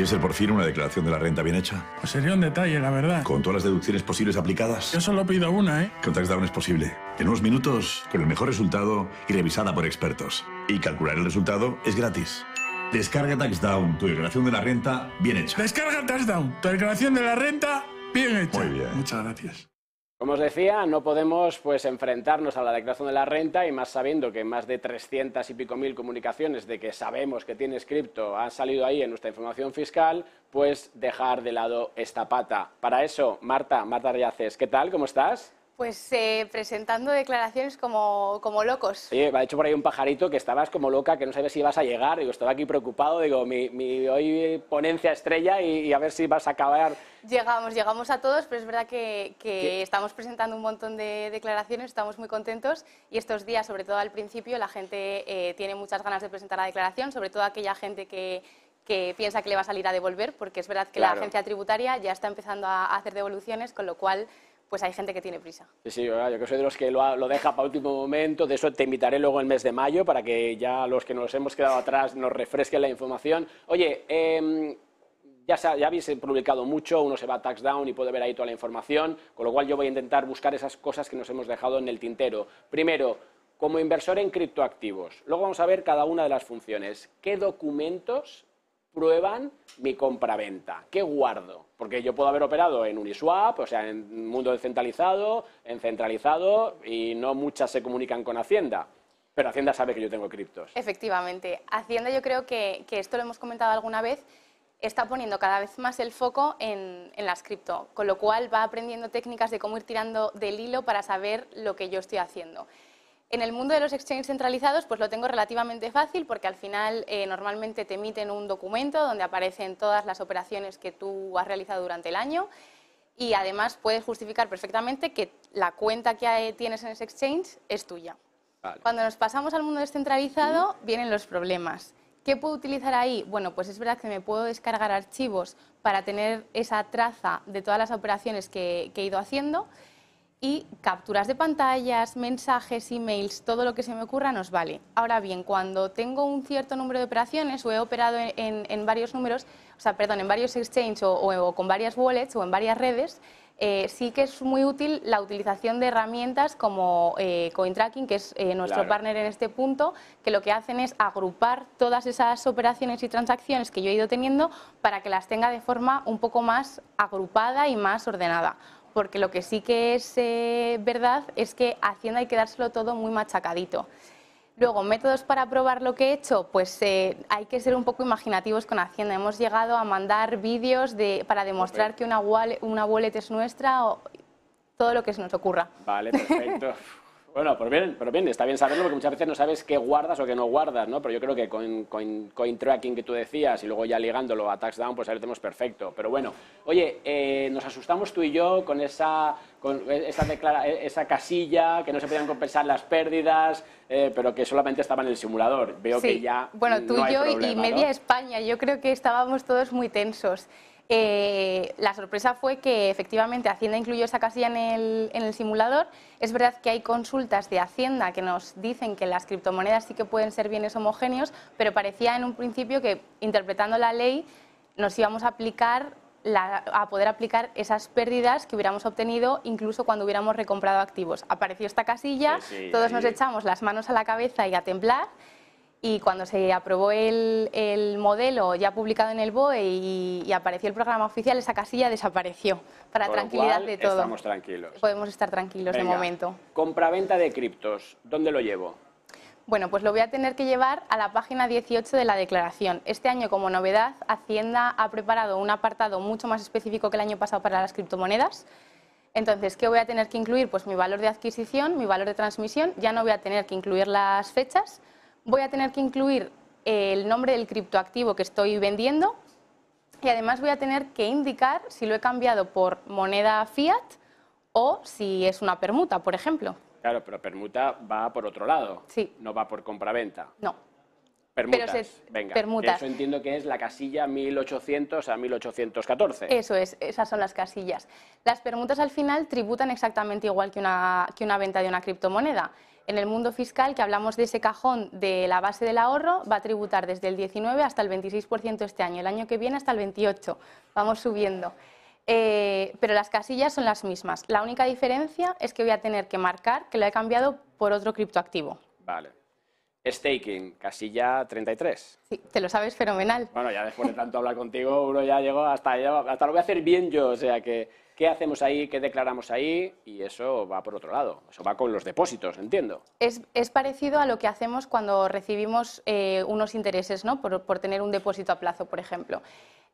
¿Y ser por fin una declaración de la renta bien hecha? Pues sería un detalle, la verdad. Con todas las deducciones posibles aplicadas. Yo solo pido una, ¿eh? Con TaxDown es posible. En unos minutos, con el mejor resultado y revisada por expertos. Y calcular el resultado es gratis. Descarga TaxDown, tu declaración de la renta bien hecha. Descarga TaxDown, tu declaración de la renta bien hecha. Muy bien. Muchas gracias. Como os decía, no podemos pues enfrentarnos a la declaración de la renta y más sabiendo que más de 300 y pico mil comunicaciones de que sabemos que tienes cripto han salido ahí en nuestra información fiscal, pues dejar de lado esta pata. Para eso, Marta, Marta Riaces, ¿qué tal? ¿Cómo estás? Pues eh, presentando declaraciones como, como locos. Oye, me ha dicho por ahí un pajarito que estabas como loca, que no sabes si ibas a llegar. Digo, estaba aquí preocupado. Digo, mi, mi hoy ponencia estrella y, y a ver si vas a acabar. Llegamos, llegamos a todos, pero es verdad que, que estamos presentando un montón de declaraciones, estamos muy contentos y estos días, sobre todo al principio, la gente eh, tiene muchas ganas de presentar la declaración, sobre todo aquella gente que, que piensa que le va a salir a devolver, porque es verdad que Claro. la agencia tributaria ya está empezando a hacer devoluciones, con lo cual pues hay gente que tiene prisa. Sí, sí, yo que soy de los que lo, deja para último momento. De eso te invitaré luego el mes de mayo para que ya los que nos hemos quedado atrás nos refresquen la información. Oye, em, ya, ya habéis publicado mucho, uno se va a TaxDown y puede ver ahí toda la información, con lo cual yo voy a intentar buscar esas cosas que nos hemos dejado en el tintero. Primero, como inversor en criptoactivos. Luego vamos a ver cada una de las funciones. ¿Qué documentos prueban mi compra-venta? ¿Qué guardo? Porque yo puedo haber operado en Uniswap, o sea, en mundo descentralizado, en centralizado, y no muchas se comunican con Hacienda. Pero Hacienda sabe que yo tengo criptos. Efectivamente. Hacienda yo creo que, que esto lo hemos comentado alguna vez, está poniendo cada vez más el foco en, en las cripto, con lo cual va aprendiendo técnicas de cómo ir tirando del hilo para saber lo que yo estoy haciendo. En el mundo de los exchanges centralizados, pues lo tengo relativamente fácil porque al final eh, normalmente te emiten un documento donde aparecen todas las operaciones que tú has realizado durante el año y además puedes justificar perfectamente que la cuenta que tienes en ese exchange es tuya. Vale. Cuando nos pasamos al mundo descentralizado, vienen los problemas. ¿Qué puedo utilizar ahí? Bueno, pues es verdad que me puedo descargar archivos para tener esa traza de todas las operaciones que, que he ido haciendo y capturas de pantallas, mensajes, emails, todo lo que se me ocurra nos vale. Ahora bien, cuando tengo un cierto número de operaciones o he operado en, en- en varios números, o sea, perdón, en varios exchanges o, o- o con varias wallets o en varias redes, eh, sí que es muy útil la utilización de herramientas como eh, CoinTracking, que es eh, nuestro Claro. partner en este punto, que lo que hacen es agrupar todas esas operaciones y transacciones que yo he ido teniendo para que las tenga de forma un poco más agrupada y más ordenada. Porque lo que sí que es eh, verdad es que Hacienda hay que dárselo todo muy machacadito. Luego, métodos para probar lo que he hecho, pues eh, hay que ser un poco imaginativos con Hacienda. Hemos llegado a mandar vídeos de, para demostrar que una wallet, una wallet es nuestra o todo lo que se nos ocurra. Vale, perfecto. Bueno, pues bien, pero bien, está bien saberlo porque muchas veces no sabes qué guardas o qué no guardas, ¿no? Pero yo creo que con, con coin tracking que tú decías y luego ya ligándolo a TaxDown, pues ahí lo tenemos perfecto. Pero bueno, oye, eh, nos asustamos tú y yo con esa, con esa, declara- esa casilla, que no se podían compensar las pérdidas, eh, pero que solamente estaba en el simulador. Veo que ya Bueno, tú no y yo y media España, yo creo que estábamos todos muy tensos. Eh, la sorpresa fue que efectivamente Hacienda incluyó esa casilla en el, en el simulador. Es verdad que hay consultas de Hacienda que nos dicen que las criptomonedas sí que pueden ser bienes homogéneos, pero parecía en un principio que interpretando la ley nos íbamos a aplicar la- a poder aplicar esas pérdidas que hubiéramos obtenido incluso cuando hubiéramos recomprado activos. Apareció esta casilla, Sí, sí, todos nos echamos las manos a la cabeza y a temblar. Y cuando se aprobó el, el modelo ya publicado en el BOE y, y apareció el programa oficial, esa casilla desapareció para Con tranquilidad cual, de todo. Estamos tranquilos. Podemos estar tranquilos de momento. Compraventa de criptos, ¿dónde lo llevo? Bueno, pues lo voy a tener que llevar a la página 18 de la declaración. Este año, como novedad, Hacienda ha preparado un apartado mucho más específico que el año pasado para las criptomonedas. Entonces, ¿qué voy a tener que incluir? Pues mi valor de adquisición, mi valor de transmisión. Ya no voy a tener que incluir las fechas. Voy a tener que incluir el nombre del criptoactivo que estoy vendiendo. Y además voy a tener que indicar si lo he cambiado por moneda fiat o si es una permuta, por ejemplo. Claro, pero permuta va por otro lado. Sí. No va por compraventa. No, Permutas. Pero se- Venga. permutas. Eso entiendo que es la casilla 1800 a 1814. Eso es, esas son las casillas. Las permutas al final tributan exactamente igual que una, que una venta de una criptomoneda. En el mundo fiscal, que hablamos de ese cajón de la base del ahorro, va a tributar desde el 19 hasta el 26% este año, el año que viene hasta el 28%. Vamos subiendo. Eh, pero las casillas son las mismas. La única diferencia es que voy a tener que marcar que lo he cambiado por otro criptoactivo. Vale. Staking, casilla 33. Sí, te lo sabes fenomenal. Bueno, ya después de tanto hablar contigo, uno ya llegó hasta hasta lo voy a hacer bien yo, o sea que qué hacemos ahí, qué declaramos ahí y eso va por otro lado, eso va con los depósitos, entiendo. Es, es parecido a lo que hacemos cuando recibimos eh, unos intereses, ¿no? Por, por tener un depósito a plazo, por ejemplo.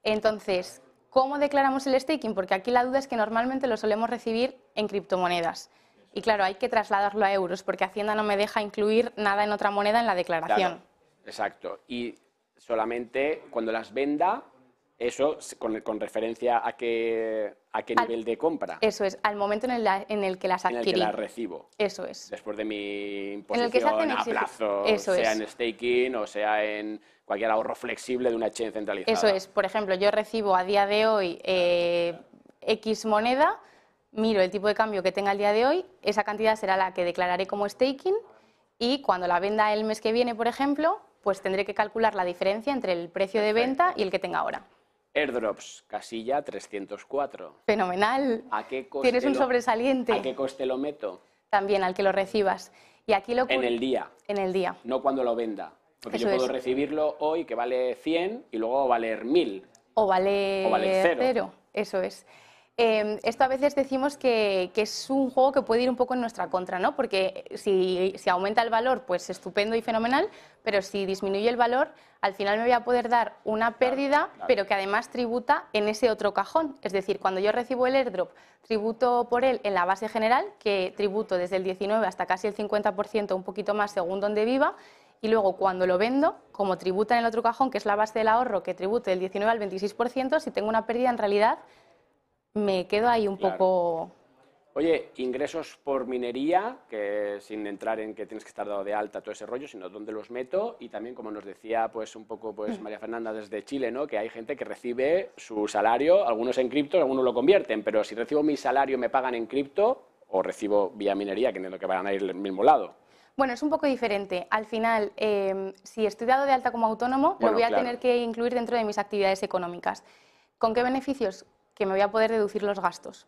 Entonces, ¿cómo declaramos el staking? Porque aquí la duda es que normalmente lo solemos recibir en criptomonedas. Y claro, hay que trasladarlo a euros porque Hacienda no me deja incluir nada en otra moneda en la declaración. Claro, exacto. Y solamente cuando las venda, eso con, con referencia a qué, a qué Al- nivel de compra Eso es, al momento en el, en el que las en el que adquirí. las recibo. Eso es. Después de mi En el que se imposición a plazo, Eso sea es. en staking o sea en cualquier ahorro flexible de una chain centralizada. Eso es, por ejemplo, yo recibo a día de hoy eh, X moneda, miro el tipo de cambio que tenga el día de hoy, esa cantidad será la que declararé como staking y cuando la venda el mes que viene, por ejemplo, pues tendré que calcular la diferencia entre el precio de venta y el que tenga ahora. Airdrops, casilla 304. Fenomenal. ¿A qué coste Tienes un lo- sobresaliente ¿A qué coste lo meto? también al que lo recibas. Y aquí lo En el día, en el día. no cuando lo venda. Porque yo puedo es. recibirlo hoy que vale 100 y luego valer 1000. O vale, O vale cero. Eso es. Eh, esto a veces decimos que, que es un juego que puede ir un poco en nuestra contra, ¿no? Porque si, si aumenta el valor, pues estupendo y fenomenal, pero si disminuye el valor, al final me voy a poder dar una pérdida, claro. pero que además tributa en ese otro cajón. Es decir, cuando yo recibo el airdrop, tributo por él en la base general, que tributo desde el 19 hasta casi el 50%, un poquito más según donde viva, y luego cuando lo vendo, como tributa en el otro cajón, que es la base del ahorro, que tribute del 19 al 26%, si tengo una pérdida en realidad me quedo ahí un Claro. poco... Oye, ingresos por minería, que sin entrar en que tienes que estar dado de alta todo ese rollo, sino dónde los meto y también como nos decía pues un poco Mm. pues María Fernanda desde Chile, ¿no? Que hay gente que recibe su salario, algunos en cripto, algunos lo convierten, pero si recibo mi salario me pagan en cripto o recibo vía minería, que lo que van a ir del mismo lado. Bueno, es un poco diferente. Al final, eh, si estoy dado de alta como autónomo, Bueno, lo voy a claro. tener que incluir dentro de mis actividades económicas. ¿Con qué beneficios? Que me voy a poder deducir los gastos.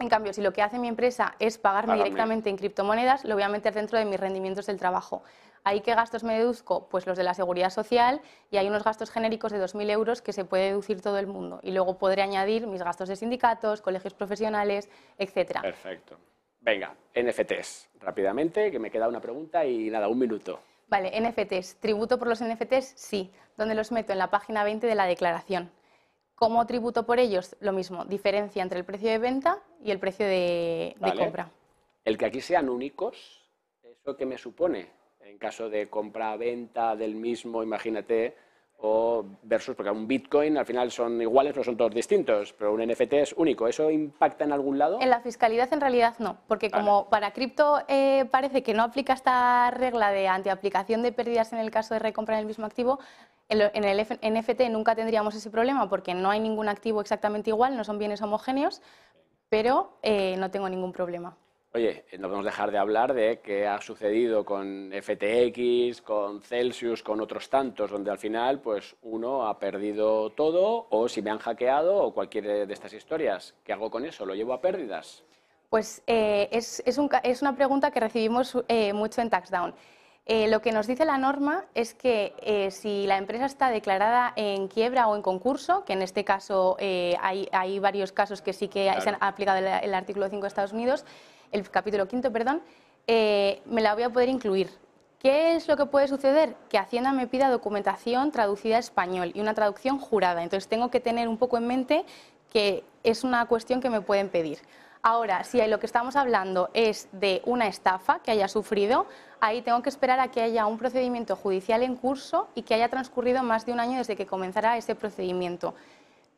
En cambio, si lo que hace mi empresa es pagarme Págame. directamente en criptomonedas, lo voy a meter dentro de mis rendimientos del trabajo. ¿Ahí qué gastos me deduzco? Pues los de la seguridad social y hay unos gastos genéricos de 2.000 euros que se puede deducir todo el mundo. Y luego podré añadir mis gastos de sindicatos, colegios profesionales, etcétera. Perfecto. Venga, NFTs, rápidamente, que me queda una pregunta y nada, un minuto. Vale, NFTs. ¿Tributo por los NFTs? Sí. ¿Dónde los meto? En la página 20 de la declaración. ¿Cómo tributo por ellos? Lo mismo, diferencia entre el precio de venta y el precio de, compra. El que aquí sean únicos, ¿eso qué me supone? En caso de compra-venta del mismo, imagínate, o versus, porque un Bitcoin al final son iguales, pero son todos distintos, pero un NFT es único. ¿Eso impacta en algún lado? En la fiscalidad en realidad no, porque como para cripto eh, parece que no aplica esta regla de antiaplicación de pérdidas en el caso de recompra en el mismo activo, en, el NFT nunca tendríamos ese problema porque no hay ningún activo exactamente igual, no son bienes homogéneos, pero eh, no tengo ningún problema. Oye, no podemos dejar de hablar de qué ha sucedido con FTX, con Celsius, con otros tantos, donde al final, pues uno ha perdido todo, o si me han hackeado, o cualquier de estas historias. ¿Qué hago con eso? ¿Lo llevo a pérdidas? Pues eh, es, es un ca- es una pregunta que recibimos eh, mucho en TaxDown. Eh, lo que nos dice la norma es que eh, si la empresa está declarada en quiebra o en concurso, que en este caso eh, hay, hay varios casos que sí que Claro. se han aplicado el, el artículo 5 de Estados Unidos, el capítulo quinto, perdón, me la voy a poder incluir. ¿Qué es lo que puede suceder? Que Hacienda me pida documentación traducida a español y una traducción jurada. Entonces tengo que tener un poco en mente que es una cuestión que me pueden pedir. Ahora, si lo que estamos hablando es de una estafa que haya sufrido, ahí tengo que esperar a que haya un procedimiento judicial en curso y que haya transcurrido más de un año desde que comenzara ese procedimiento.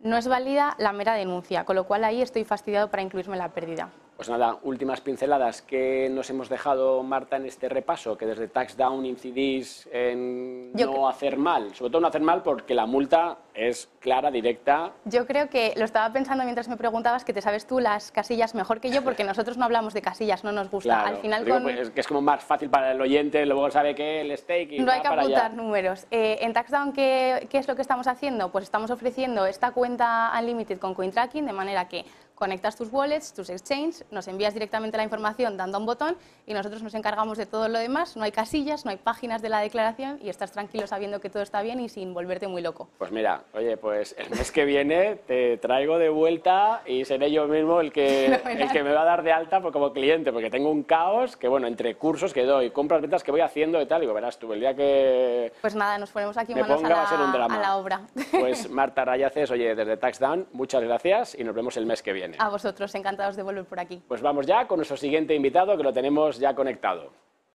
No es válida la mera denuncia, con lo cual ahí estoy fastidiado para incluirme la pérdida. Pues nada, últimas pinceladas que nos hemos dejado, Marta, en este repaso, que desde Taxdown incidís en Yo no hacer mal, sobre todo no hacer mal porque la multa es clara, directa. Yo creo que lo estaba pensando mientras me preguntabas que te sabes tú las casillas mejor que yo porque nosotros no hablamos de casillas, no nos gusta. Claro, Al final digo, con- pues, es que es como más fácil para el oyente, luego sabe que el stake y No hay que para allá. apuntar números. Eh, en TaxDown, ¿qué, ¿qué es lo que estamos haciendo? Pues estamos ofreciendo esta cuenta Unlimited con CoinTracking, de manera que conectas tus wallets, tus exchanges, nos envías directamente la información dando a un botón y nosotros nos encargamos de todo lo demás. No hay casillas, no hay páginas de la declaración y estás tranquilo sabiendo que todo está bien y sin volverte muy loco. Pues mira, oye, pues el mes que viene te traigo de vuelta y seré yo mismo el que, el que me va a dar de alta como cliente, porque tengo un caos que, bueno, entre cursos que doy, compras, ventas que voy haciendo y tal, digo, verás tú, el día que Pues nada, nos ponemos aquí manos a ponga a ser un la, drama. a la obra. Pues Marta Rayaces, oye, desde TaxDown, muchas gracias y nos vemos el mes que viene. A vosotros, encantados de volver por aquí. Pues vamos ya con nuestro siguiente invitado que lo tenemos ya conectado.